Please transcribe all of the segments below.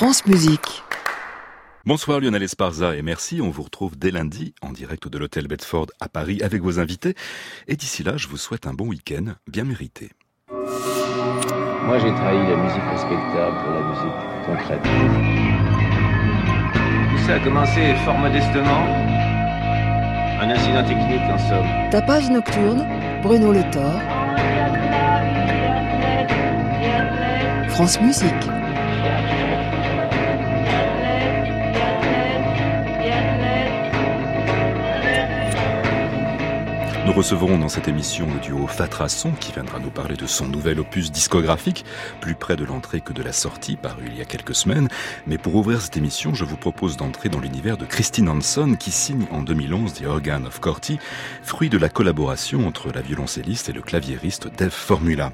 France Musique. Bonsoir Lionel Esparza et merci. On vous retrouve dès lundi en direct de l'hôtel Bedford à Paris avec vos invités. Et d'ici là, je vous souhaite un bon week-end bien mérité. Moi, j'ai trahi la musique respectable pour la musique concrète. Tout ça a commencé fort modestement. Un incident technique, en somme. Tapage nocturne, Bruno Le Thor. France Musique. Nous recevrons dans cette émission le duo Fatrason qui viendra nous parler de son nouvel opus discographique, plus près de l'entrée que de la sortie, paru il y a quelques semaines. Mais pour ouvrir cette émission, je vous propose d'entrer dans l'univers de Christine Hanson qui signe en 2011 The Organ of Corti, fruit de la collaboration entre la violoncelliste et le claviériste Dave Formula.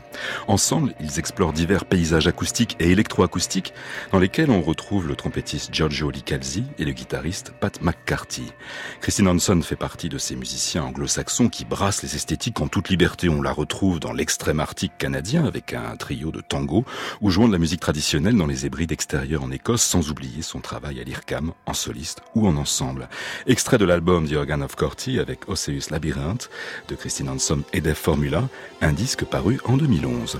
Ensemble, ils explorent divers paysages acoustiques et électroacoustiques dans lesquels on retrouve le trompettiste Giorgio Licalzi et le guitariste Pat McCarthy. Christine Hanson fait partie de ces musiciens anglo-saxons qui brasse les esthétiques en toute liberté. On la retrouve dans l'extrême arctique canadien avec un trio de tango ou jouant de la musique traditionnelle dans les hébrides extérieures en Écosse sans oublier son travail à l'IRCAM en soliste ou en ensemble. Extrait de l'album The Organ of Corti avec Oceus Labyrinth de Christine Hanson et Dave Formula, un disque paru en 2011.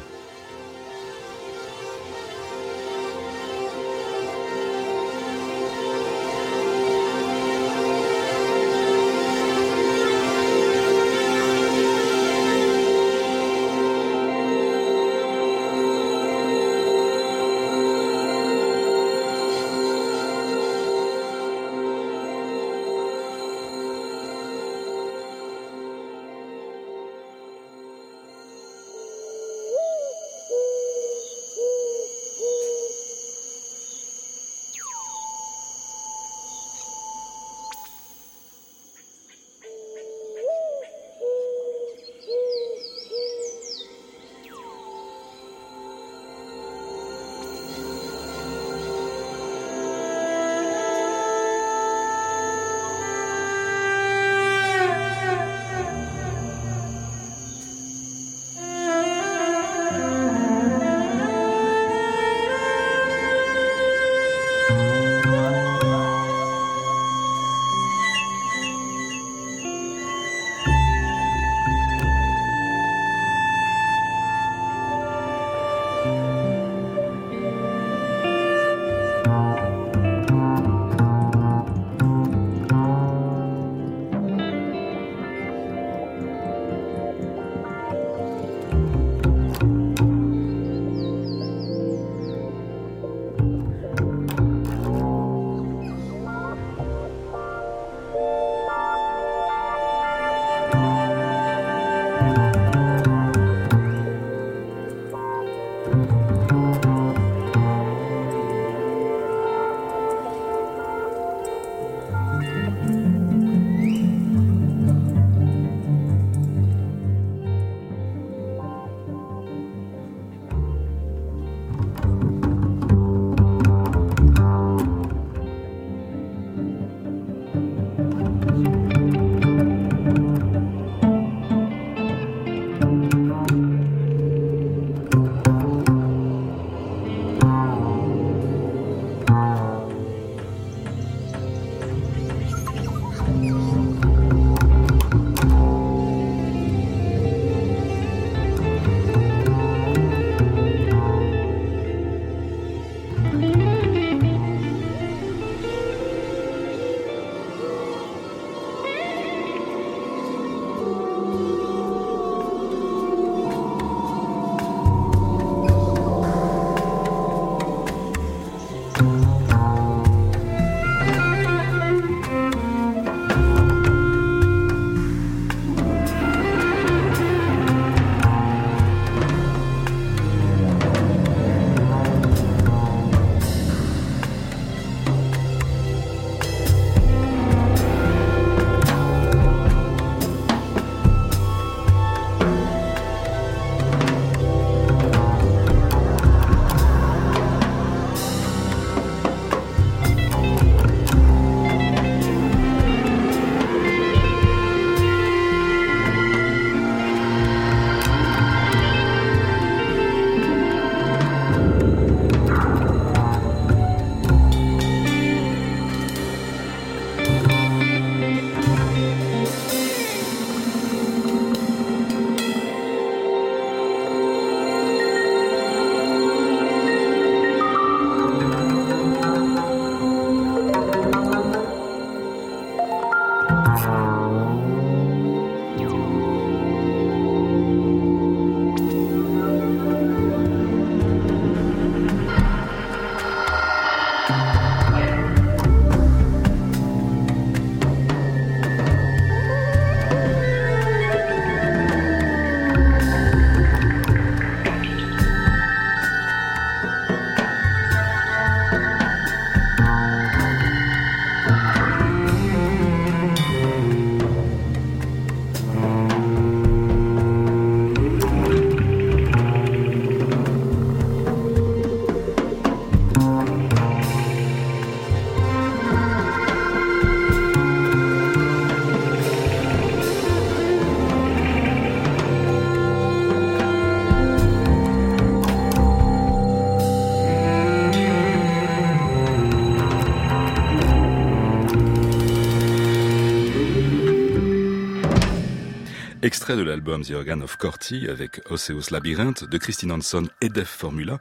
Extrait de l'album The Organ of Corti avec Oseus Labyrinth de Christine Hanson et Def Formula,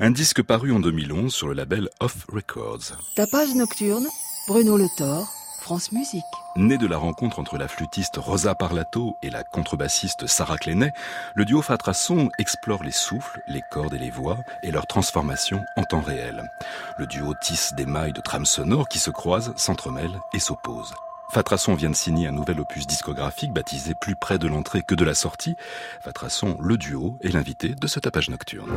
un disque paru en 2011 sur le label Off Records. Tapage nocturne, Bruno Le Thor, France Musique. Né de la rencontre entre la flûtiste Rosa Parlato et la contrebassiste Sarah Clenet, le duo Fatrason explore les souffles, les cordes et les voix et leur transformation en temps réel. Le duo tisse des mailles de trames sonores qui se croisent, s'entremêlent et s'opposent. Fatrason vient de signer un nouvel opus discographique baptisé Plus près de l'entrée que de la sortie. Fatrason, le duo, est l'invité de ce tapage nocturne.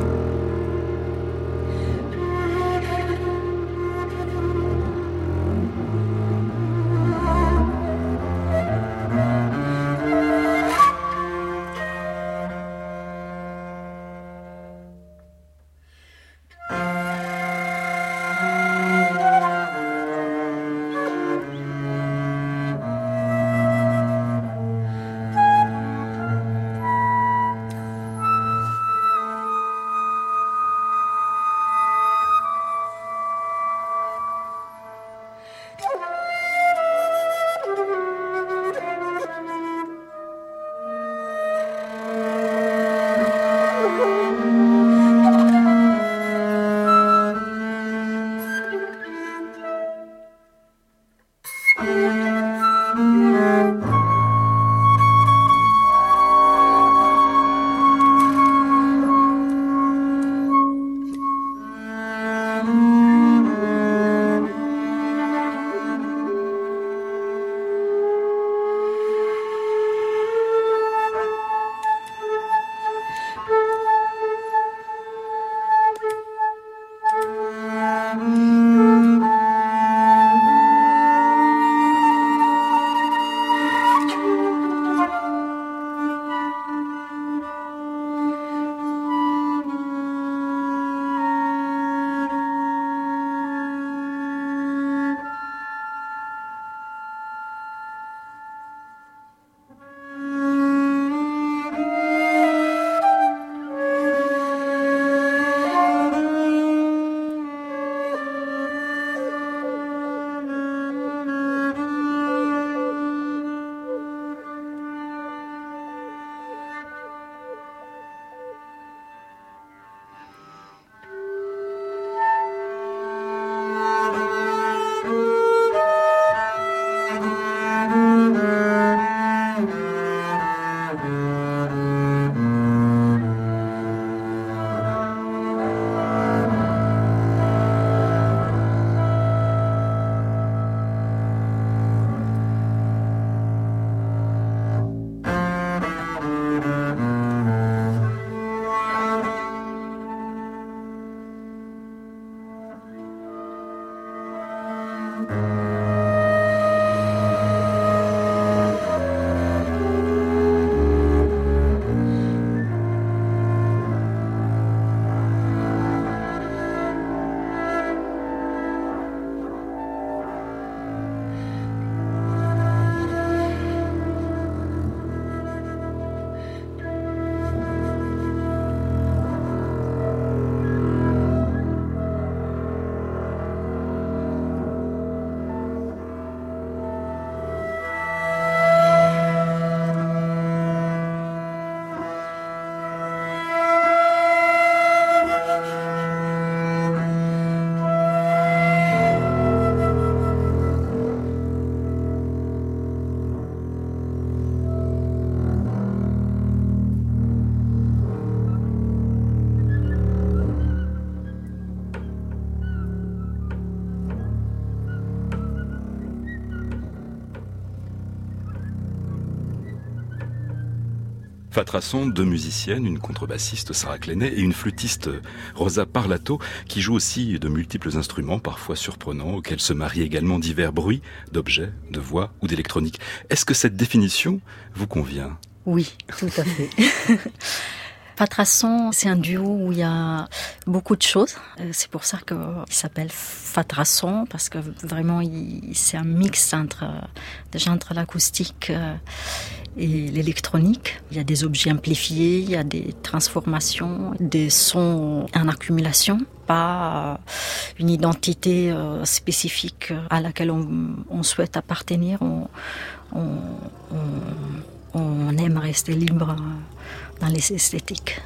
Fatrason, deux musiciennes, une contrebassiste Sarah Clenet et une flûtiste Rosa Parlato qui joue aussi de multiples instruments parfois surprenants auxquels se marient également divers bruits d'objets, de voix ou d'électronique. Est-ce que cette définition vous convient? Oui, tout à fait. Fatrason, c'est un duo où il y a beaucoup de choses. Euh, c'est pour ça qu'il s'appelle Fatrason, parce que vraiment, c'est un mix entre, déjà entre l'acoustique euh, et l'électronique. Il y a des objets amplifiés, il y a des transformations, des sons en accumulation, pas une identité euh, spécifique à laquelle on, souhaite appartenir. on aime rester libre dans les esthétiques.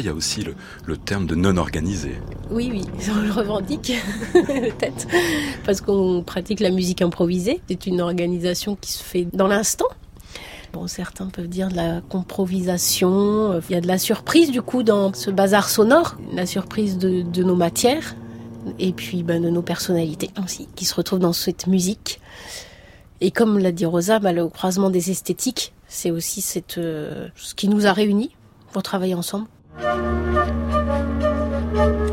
Il y a aussi le, terme de non organisé. Oui, oui, on le revendique, peut-être, parce qu'on pratique la musique improvisée. C'est une organisation qui se fait dans l'instant. Bon, certains peuvent dire de la comprovisation. Il y a de la surprise, du coup, dans ce bazar sonore. La surprise de, nos matières et puis ben, de nos personnalités aussi, qui se retrouvent dans cette musique. Et comme l'a dit Rosa, ben, le croisement des esthétiques, c'est aussi euh, ce qui nous a réunis pour travailler ensemble. Vous vous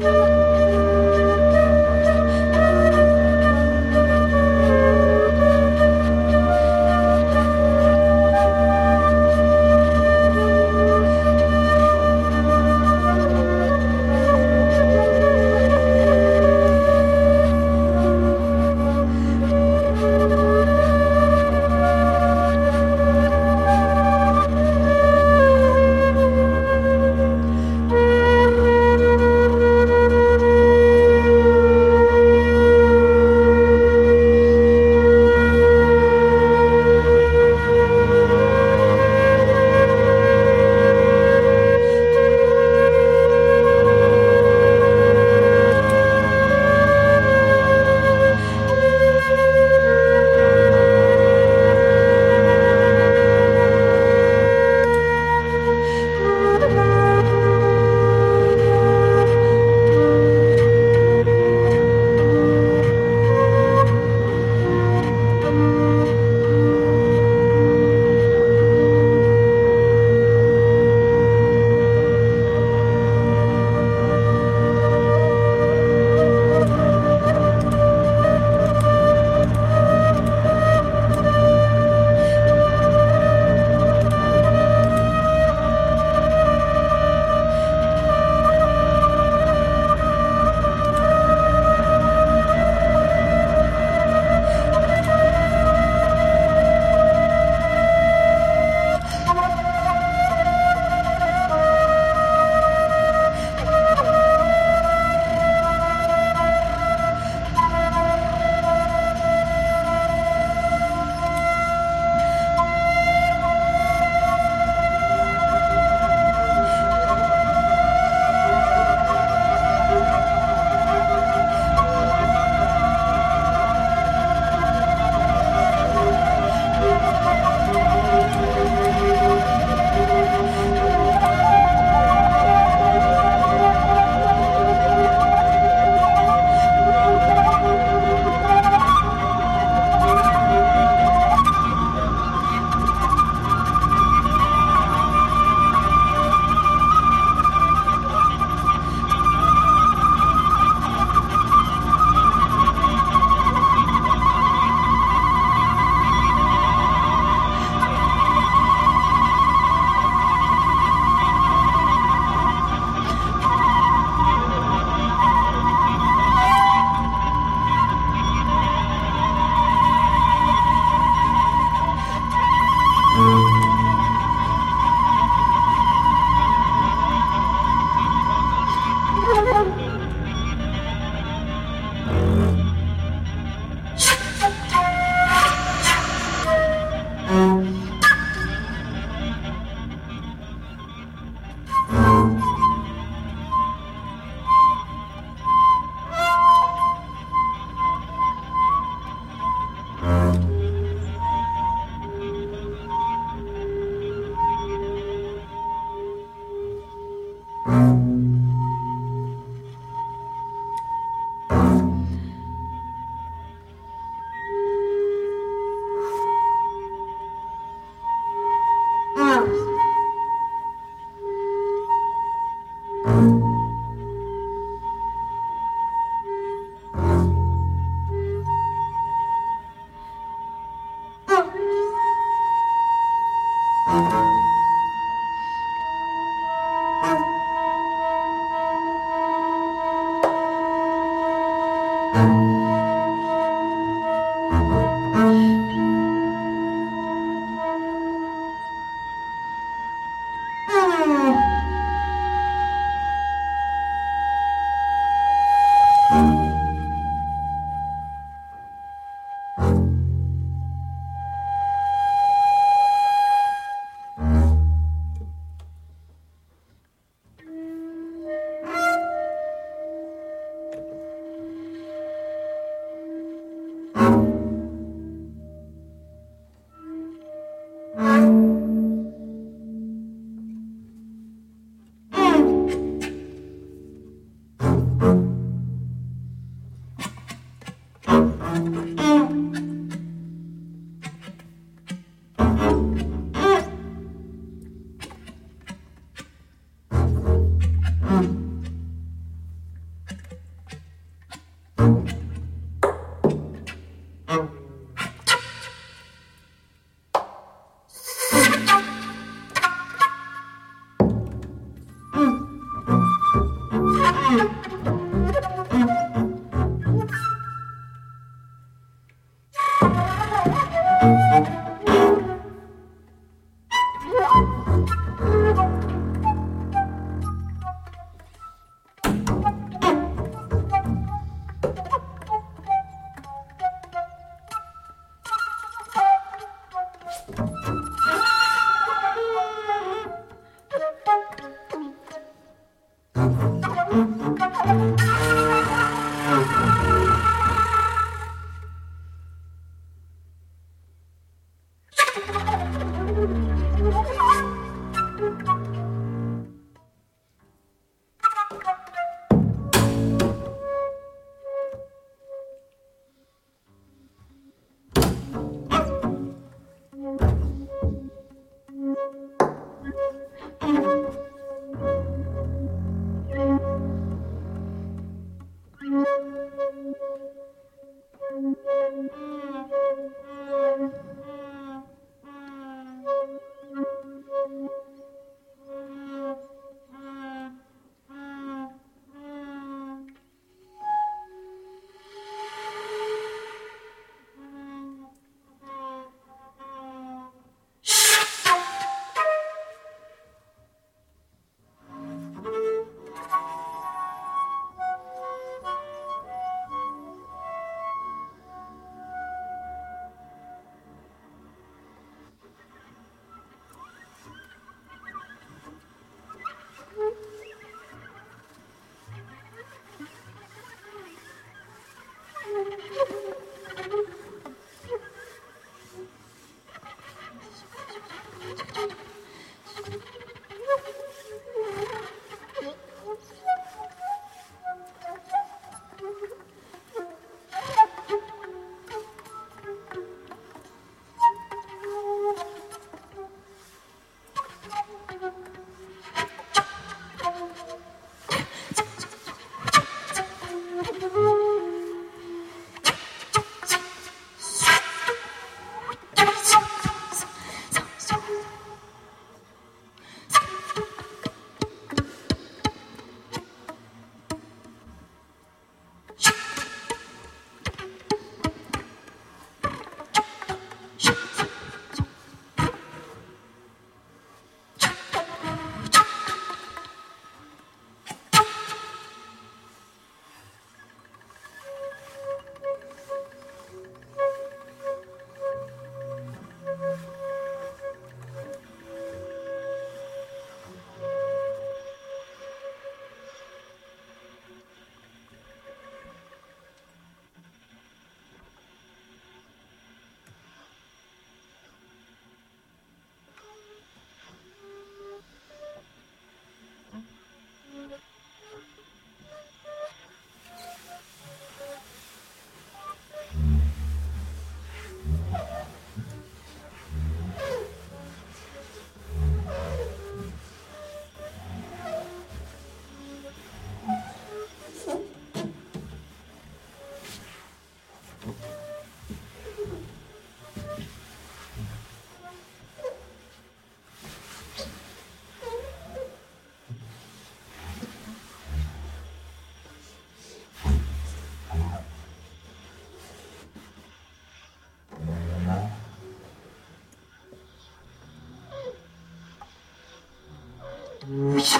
Thank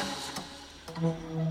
you.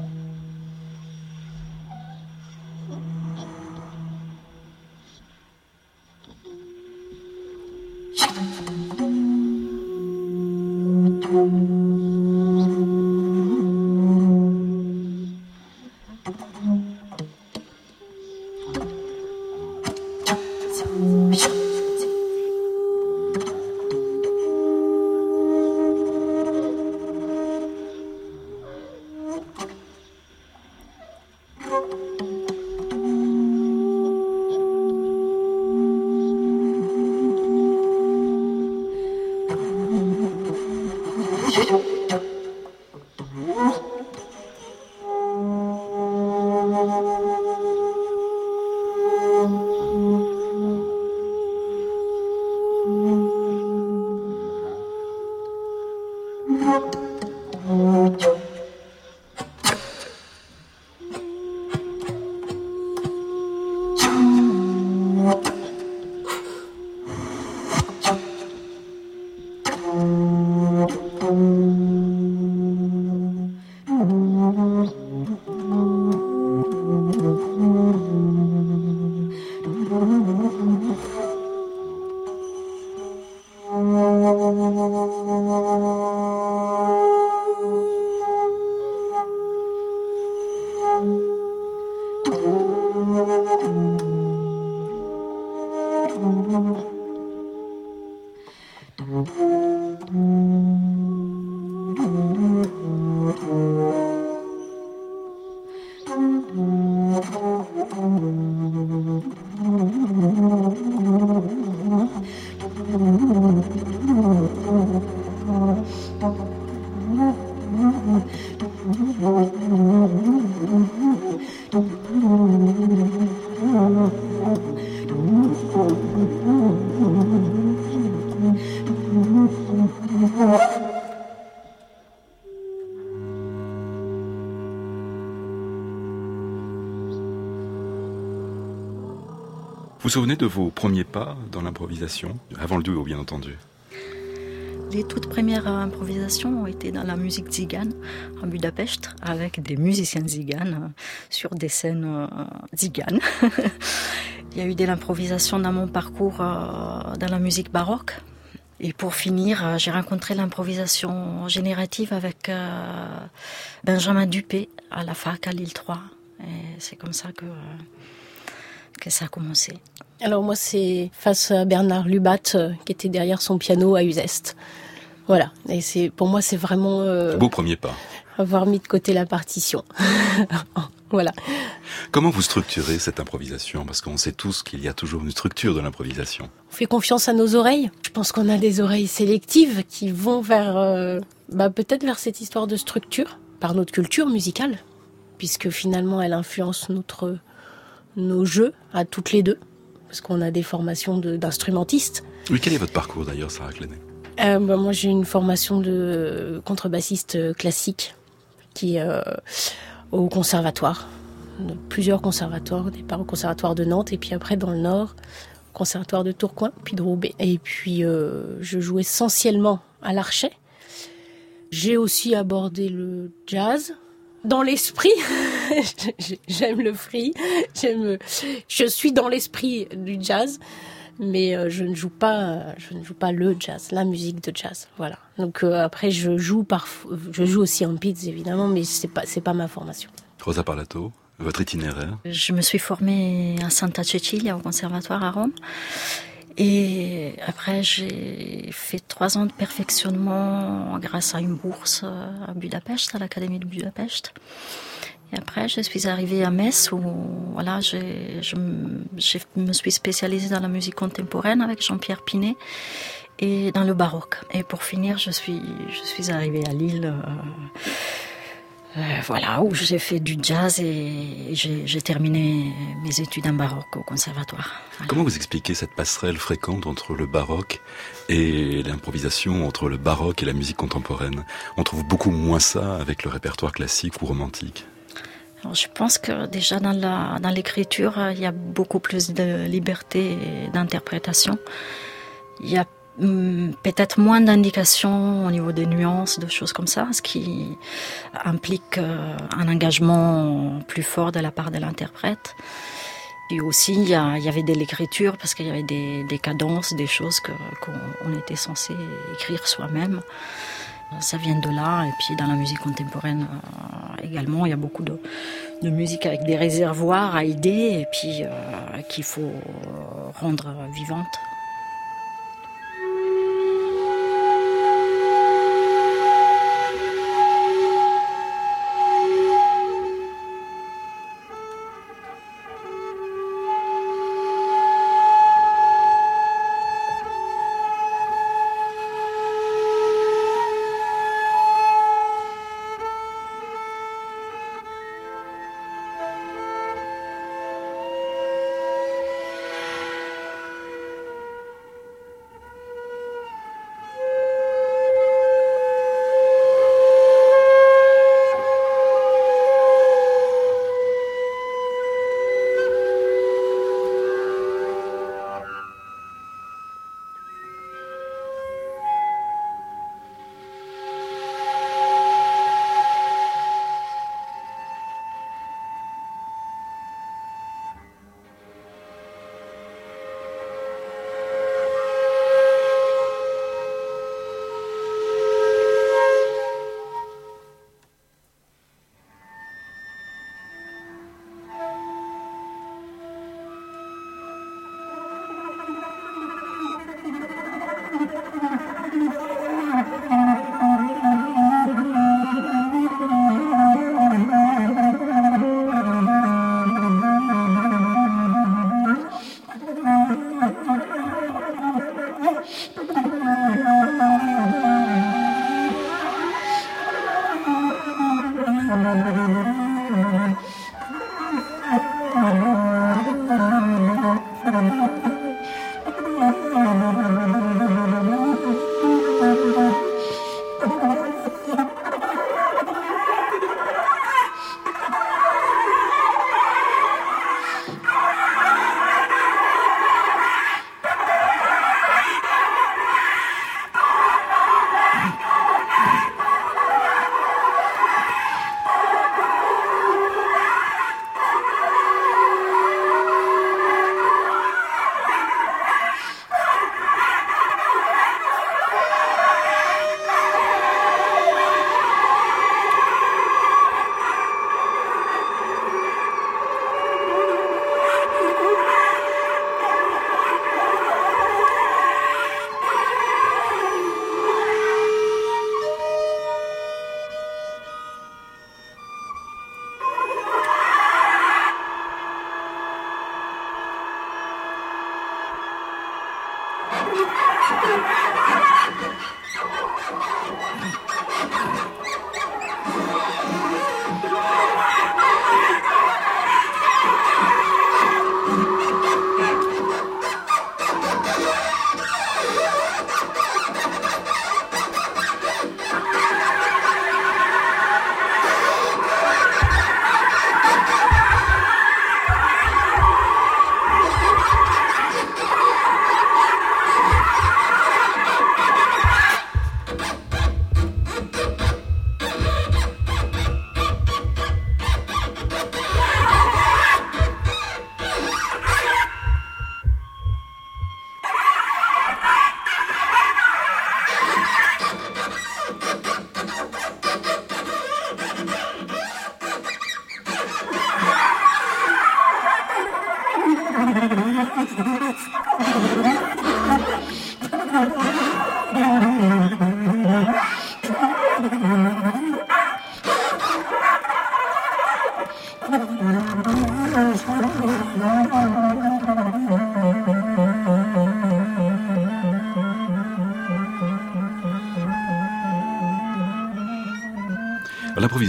Souvenez de vos premiers pas dans l'improvisation, avant le duo bien entendu les toutes premières improvisations ont été dans la musique zigane à Budapest avec des musiciens ziganes sur des scènes euh, ziganes. Il y a eu de l'improvisation dans mon parcours euh, dans la musique baroque. Et pour finir, euh, j'ai rencontré l'improvisation générative avec Benjamin Dupé à la fac à Lille 3. Et c'est comme ça que que ça a commencé Alors moi, c'est face à Bernard Lubat, euh, qui était derrière son piano à Uzeste. Voilà. Et c'est pour moi, c'est vraiment euh, beau premier pas. Avoir mis de côté la partition. voilà. Comment vous structurez cette improvisation? Parce qu'on sait tous qu'il y a toujours une structure de l'improvisation. On fait confiance à nos oreilles. Je pense qu'on a des oreilles sélectives qui vont vers, euh, bah, peut-être vers cette histoire de structure par notre culture musicale, puisque finalement elle influence notre nos jeux à toutes les deux, parce qu'on a des formations d'instrumentistes. oui, quel est votre parcours d'ailleurs, Sarah Clenet euh, bah, Moi, j'ai une formation de contrebassiste classique qui euh, au conservatoire, plusieurs conservatoires, au départ au conservatoire de Nantes et puis après dans le Nord, conservatoire de Tourcoing, puis de Roubaix. Et puis euh, je joue essentiellement à l'archet. J'ai aussi abordé le jazz, dans l'esprit. j'aime le free, j'aime, je suis dans l'esprit du jazz, mais euh, je ne joue pas, je ne joue pas le jazz, la musique de jazz. Voilà. Donc euh, après, je joue parfois, je joue aussi en pizza évidemment, mais c'est pas, c'est pas ma formation. Rosa Parlato, votre itinéraire Je me suis formée à Santa Cecilia au conservatoire à Rome. Et après, j'ai fait trois ans de perfectionnement grâce à une bourse à Budapest, à l'Académie de Budapest. Et après, je suis arrivée à Metz où voilà, je, me suis spécialisée dans la musique contemporaine avec Jean-Pierre Pinet et dans le baroque. Et pour finir, je suis, je suis arrivée à Lille. Euh, euh, voilà, où j'ai fait du jazz et j'ai terminé mes études en baroque au conservatoire. Comment vous expliquez cette passerelle fréquente entre le baroque et l'improvisation, entre le baroque et la musique contemporaine? On trouve beaucoup moins ça avec le répertoire classique ou romantique. Je pense que déjà dans l'écriture, il y a beaucoup plus de liberté d'interprétation. Il y a Hmm, peut-être moins d'indications au niveau des nuances, de choses comme ça, ce qui implique euh, un engagement plus fort de la part de l'interprète. Et aussi, il y, avait de l'écriture parce qu'il y avait des, cadences, des choses qu'on était censé écrire soi-même. Ça vient de là. Et puis dans la musique contemporaine euh, également, il y a beaucoup de, musique avec des réservoirs à idées et puis euh, qu'il faut rendre vivante.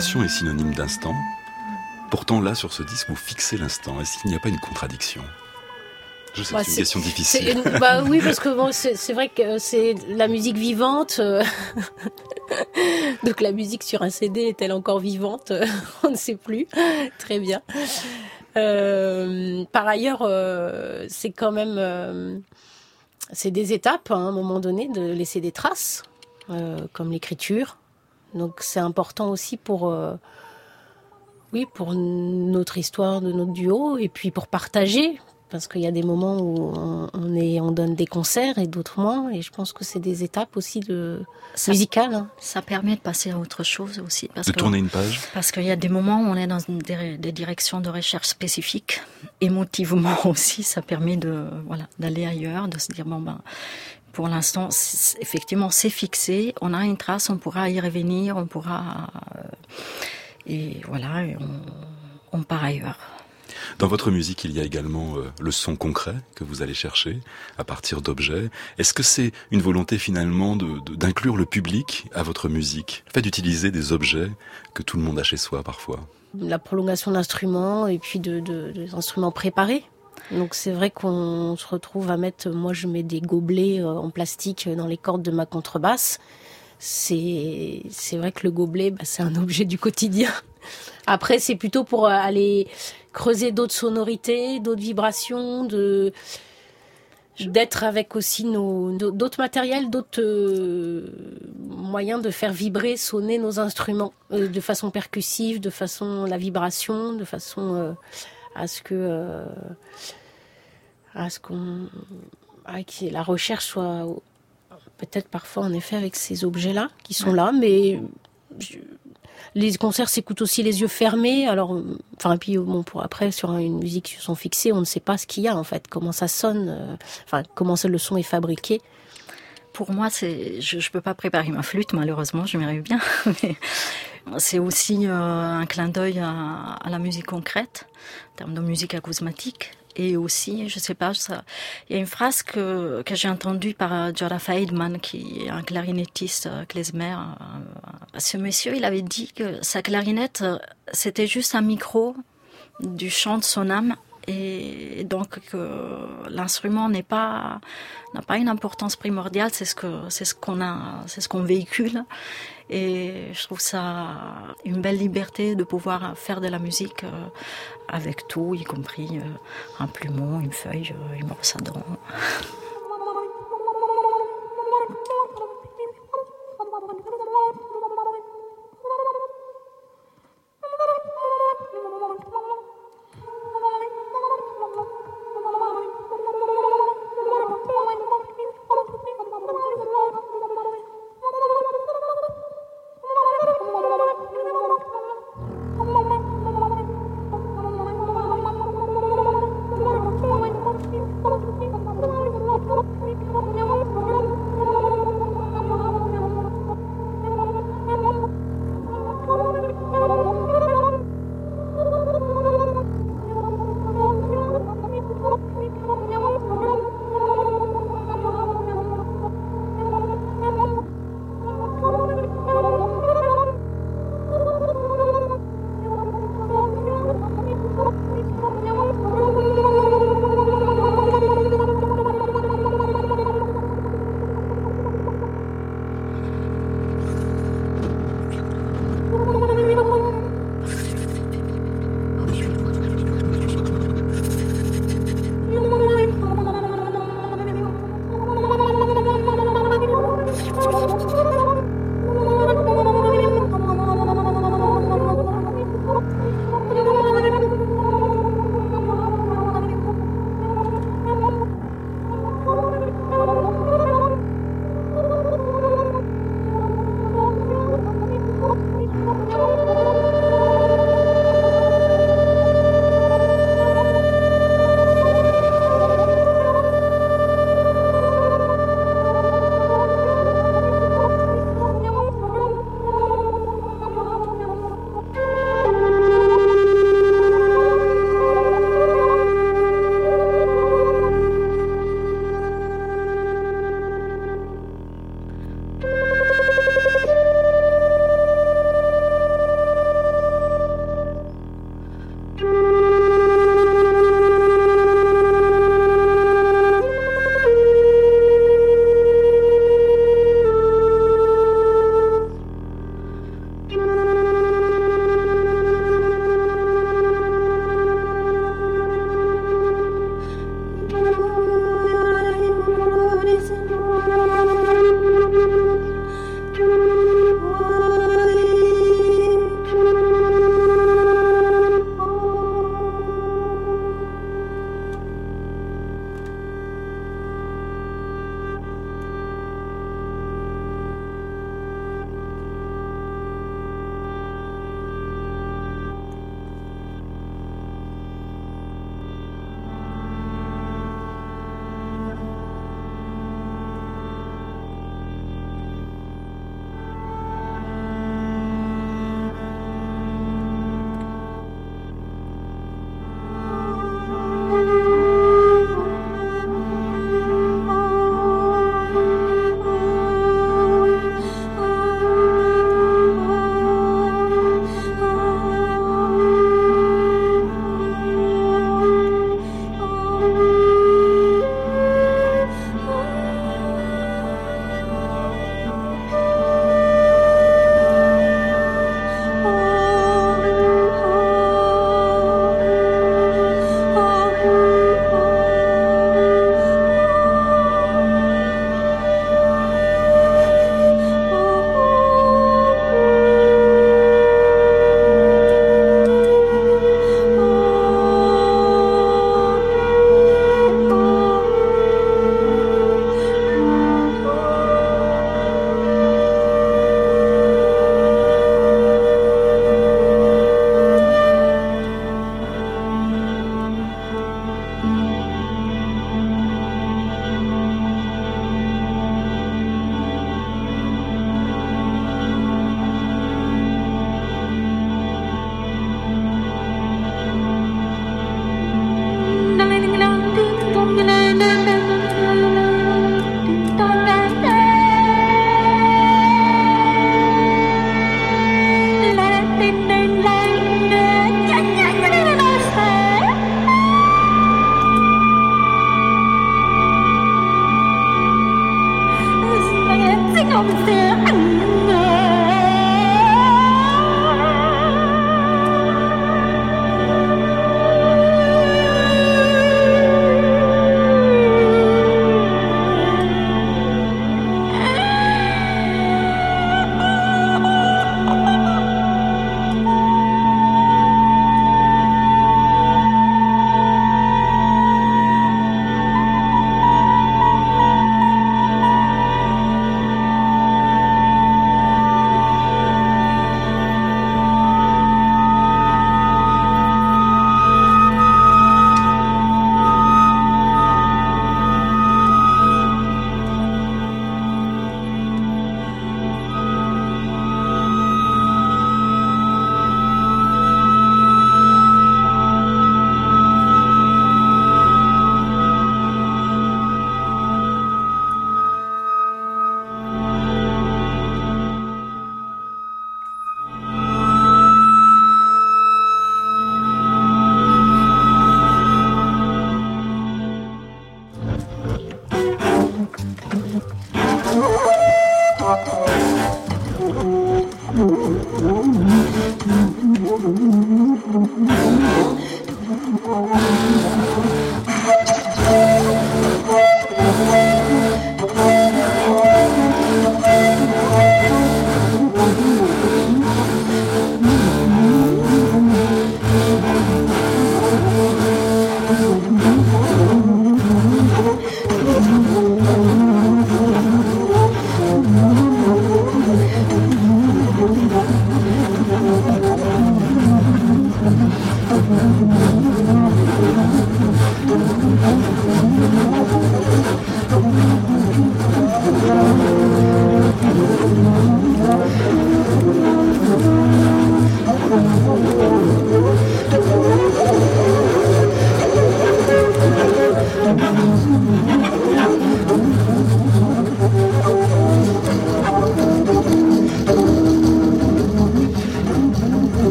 L'improvisation est synonyme d'instant. Pourtant, là, sur ce disque, vous fixez l'instant. Est-ce qu'il n'y a pas une contradiction? Je sais, Bah, c'est une question difficile. Bah oui, parce que bon, c'est vrai que c'est la musique vivante. euh, Donc la musique sur un CD est-elle encore vivante? On ne sait plus. Très bien. Euh, par ailleurs, euh, c'est quand même euh, c'est des étapes hein, à un moment donné de laisser des traces, comme l'écriture. Donc c'est important aussi pour euh, oui pour notre histoire de notre duo et puis pour partager parce qu'il y a des moments où on, on est, on donne des concerts et d'autres moins. Et je pense que c'est des étapes aussi de Ça, musicales. hein. ça permet de passer à autre chose aussi. Parce De que- tourner une page Parce qu'il y a des moments où on est dans des directions de recherche spécifiques. Émotivement aussi, ça permet de voilà d'aller ailleurs, de se dire bon ben pour l'instant effectivement c'est fixé, on a une trace, on pourra y revenir, on pourra euh, et voilà et on, on part ailleurs. Dans votre musique, il y a également euh, le son concret que vous allez chercher à partir d'objets. Est-ce que c'est une volonté finalement de- de- d'inclure le public à votre musique? Le fait d'utiliser des objets que tout le monde a chez soi parfois La prolongation d'instruments et puis de, de, des instruments préparés. Donc c'est vrai qu'on se retrouve à mettre, moi je mets des gobelets euh, en plastique dans les cordes de ma contrebasse. C'est c'est vrai que le gobelet, bah, c'est un objet du quotidien. Après, c'est plutôt pour euh, aller creuser d'autres sonorités, d'autres vibrations, de d'être avec aussi nos d'autres matériels, d'autres euh, moyens de faire vibrer, sonner nos instruments euh, de façon percussive, de façon la vibration, de façon euh, à ce que euh, à ce qu'on à que la recherche soit peut-être parfois en effet avec ces objets-là qui sont là, mais je- les concerts s'écoutent aussi les yeux fermés. Alors, enfin, et puis bon, pour après sur une musique sur son fixé, on ne sait pas ce qu'il y a en fait, comment ça sonne, euh, enfin comment le son est fabriqué. Pour moi, c'est, je, je peux pas préparer ma flûte, malheureusement, je m'y bien, mais c'est aussi euh, un clin d'œil à, à la musique concrète, en termes de musique acousmatique. Et aussi, je sais pas, il y a une phrase que, que j'ai entendue par euh, Jorah Feidman, qui est un clarinettiste euh, klezmer. euh, Ce monsieur, il avait dit que sa clarinette, c'était juste un micro du chant de son âme et donc que l'instrument n'est pas n'a pas une importance primordiale c'est ce que c'est ce qu'on a c'est ce qu'on véhicule et je trouve ça une belle liberté de pouvoir faire de la musique euh, avec tout y compris euh, un plumeau une feuille une brosse à dents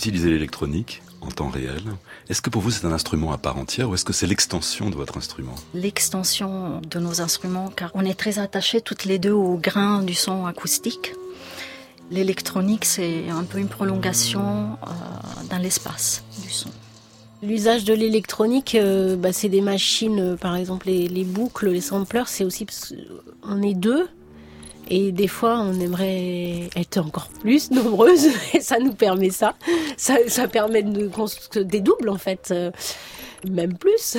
utilisez l'électronique en temps réel. Est-ce que pour vous c'est un instrument à part entière ou est-ce que c'est l'extension de votre instrument? L'extension de nos instruments, car on est très attachés toutes les deux au grain du son acoustique. L'électronique, c'est un peu une prolongation euh, dans l'espace du son. L'usage de l'électronique, euh, bah, c'est des machines, euh, par exemple les, les, boucles, les samplers, c'est aussi parce qu'on est deux et des fois, on aimerait être encore plus nombreuses, et ça nous permet ça. Ça, permet de des doubles, en fait, euh, même plus.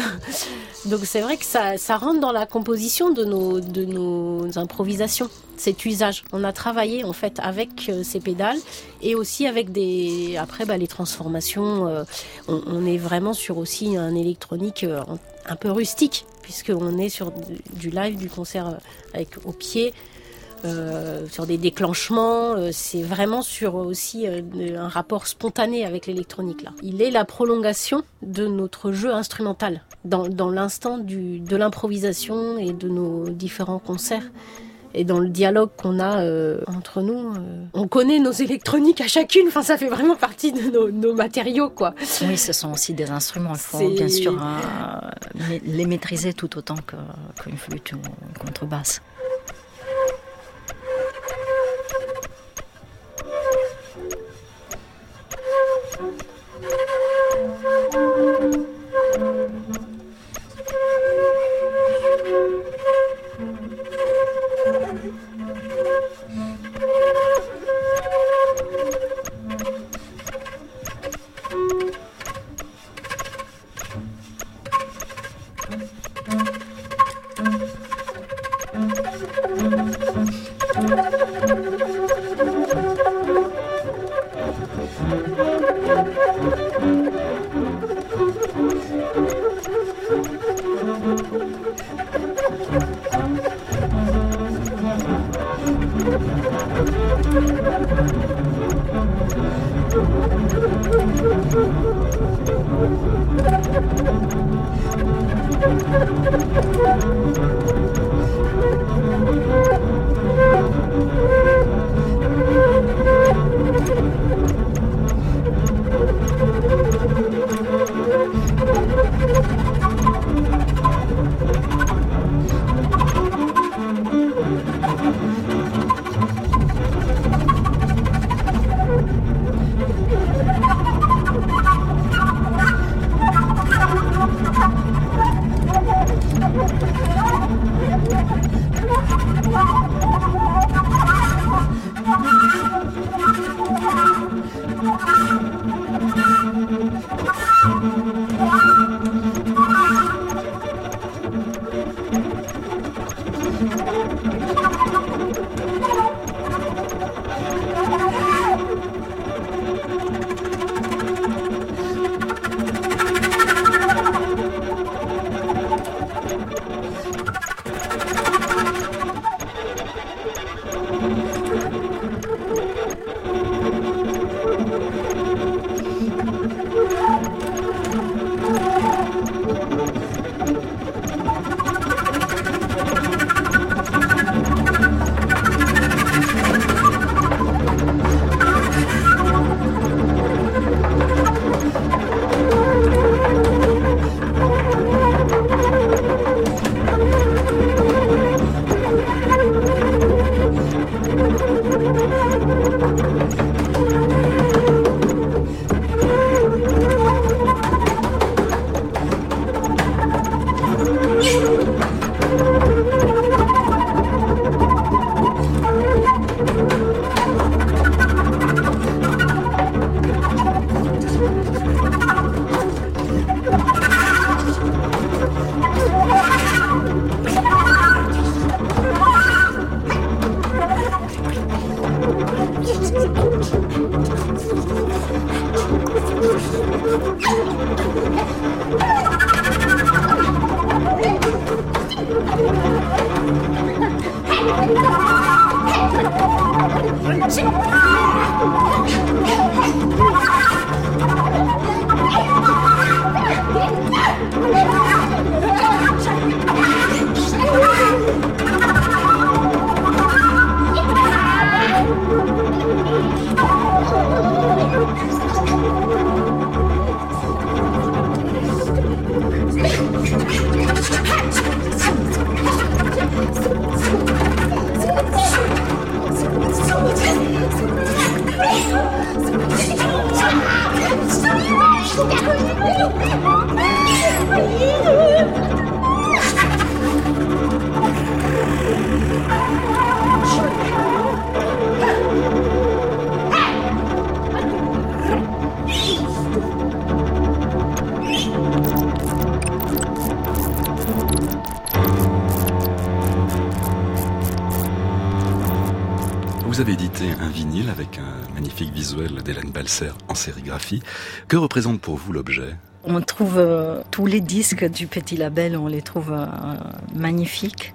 Donc c'est vrai que ça, rentre dans la composition de nos, improvisations, cet usage. On a travaillé, en fait, avec euh, ces pédales, et aussi avec des... Après, bah, les transformations, euh, on, on, est vraiment sur aussi un électronique un peu rustique, puisqu'on est sur du live, du concert avec au pied, euh, sur des déclenchements. Euh, c'est vraiment sur aussi euh, un rapport spontané avec l'électronique là. Il est la prolongation de notre jeu instrumental dans, dans l'instant de l'improvisation et de nos différents concerts. Et dans le dialogue qu'on a entre nous, on connaît nos électroniques à chacune. Enfin, ça fait vraiment partie de nos, nos matériaux, quoi. Oui, ce sont aussi des instruments. Il faut bien sûr les maîtriser tout autant qu'une flûte ou une contrebasse. En sérigraphie. Que représente pour vous l'objet? On trouve euh, tous les disques du petit label, on les trouve euh, magnifiques.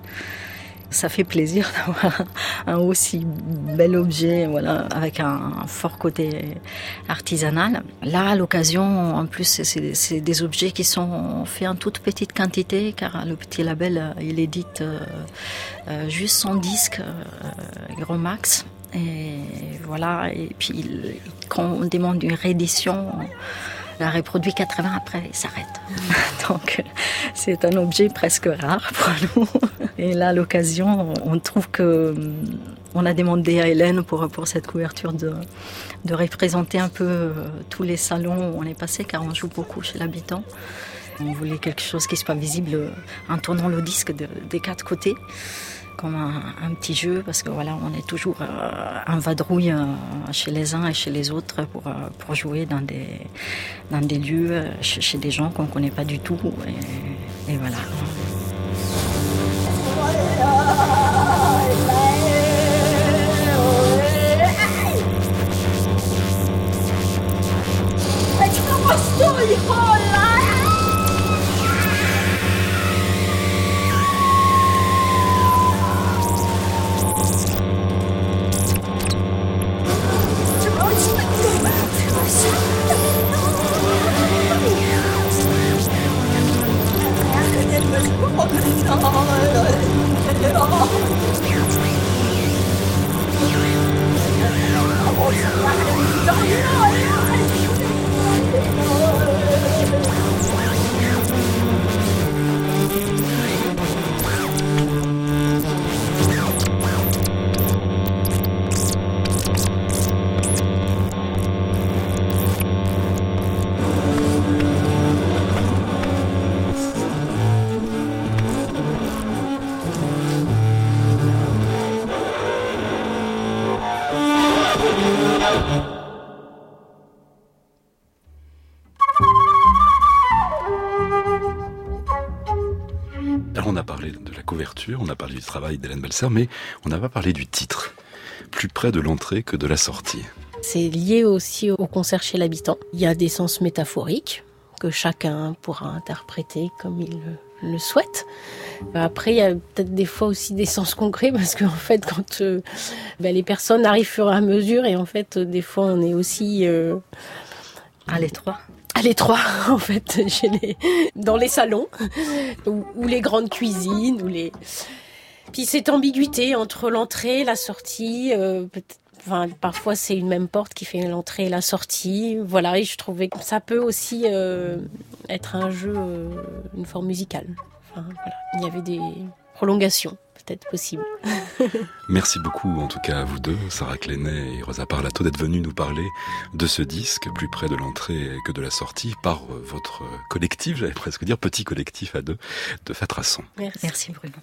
Ça fait plaisir d'avoir un aussi bel objet, voilà, avec un fort côté artisanal. Là, à l'occasion, en plus, c'est des objets qui sont faits en toute petite quantité, car le petit label, euh, il édite juste son disque Gros Max. Et voilà, et puis on demande une réédition, la reproduit 80 après, il s'arrête. Donc c'est un objet presque rare pour nous. Et là, l'occasion, on trouve que on a demandé à Hélène pour, pour cette couverture de, de représenter un peu tous les salons où on est passé, car on joue beaucoup chez l'habitant. On voulait quelque chose qui soit visible en tournant le disque de, des quatre côtés comme un, petit jeu parce que voilà on est toujours euh, en vadrouille euh, chez les uns et chez les autres pour, euh, pour jouer dans des, dans des lieux chez, des gens qu'on ne connaît pas du tout et voilà. Alors mais on n'a pas parlé du titre. Plus près de l'entrée que de la sortie. C'est lié aussi au concert chez l'habitant. Il y a des sens métaphoriques que chacun pourra interpréter comme il le, le souhaite. Après, il y a peut-être des fois aussi des sens concrets parce qu'en fait, quand euh, ben, les personnes arrivent fur et à mesure et en fait, des fois, on est aussi euh, à l'étroit à l'étroit en fait chez les dans les salons ou, ou, les grandes cuisines ou les puis cette ambiguïté entre l'entrée la sortie euh, enfin parfois c'est une même porte qui fait l'entrée et la sortie voilà et je trouvais que ça peut aussi euh, être un jeu euh, une forme musicale enfin, voilà. il y avait des prolongations peut-être possible. Merci beaucoup en tout cas à vous deux, Sarah Clénet et Rosa Parlato, d'être venus nous parler de ce disque plus près de l'entrée que de la sortie par votre collectif, j'allais presque dire petit collectif à deux, de Fatrason. Merci, Merci Bruno.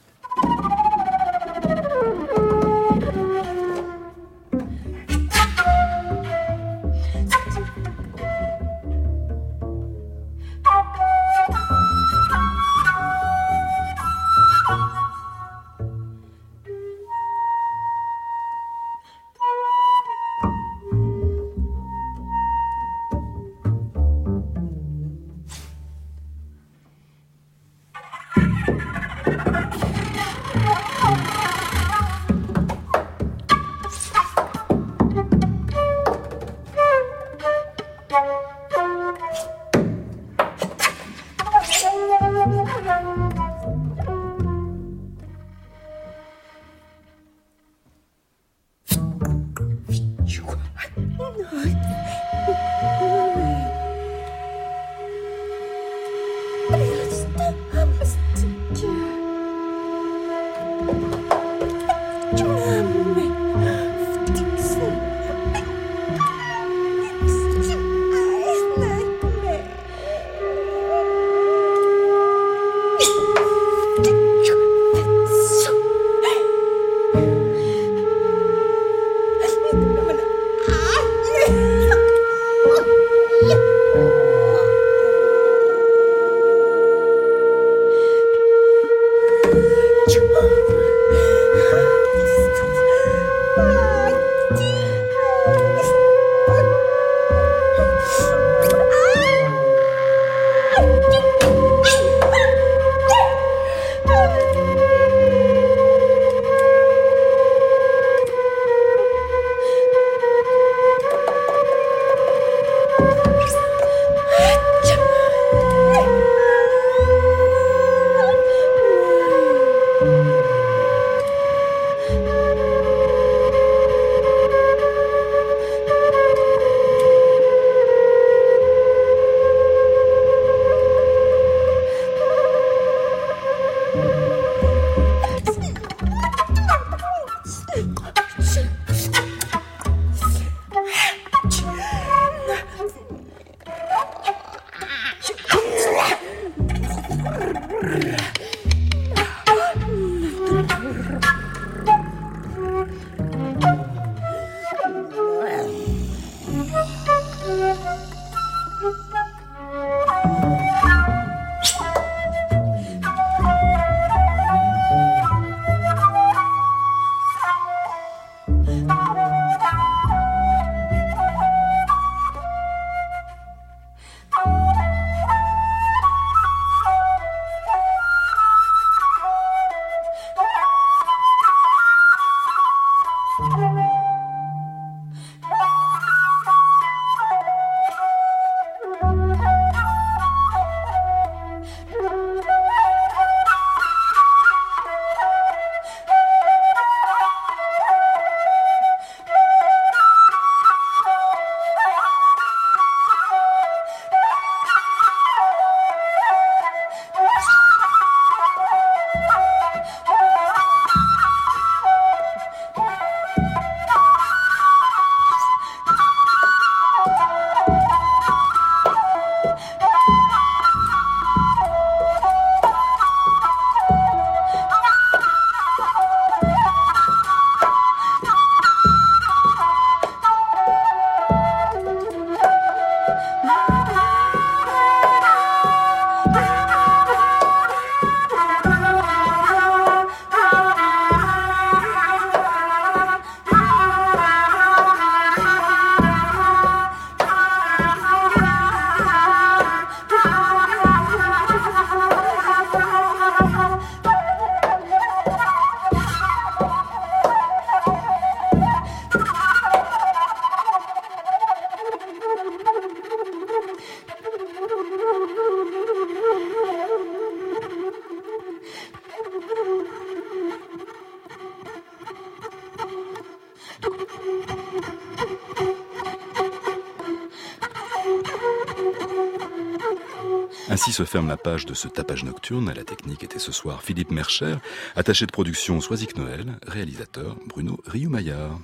Ferme la page de ce tapage nocturne. À la technique était ce soir Philippe Mercher, attaché de production Soisic Noël, réalisateur Bruno Rioumaillard.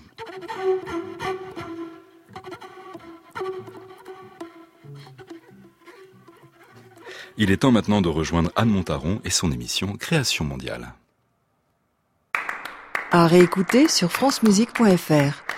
Il est temps maintenant de rejoindre Anne Montaron et son émission Création mondiale. À réécouter sur francemusique.fr.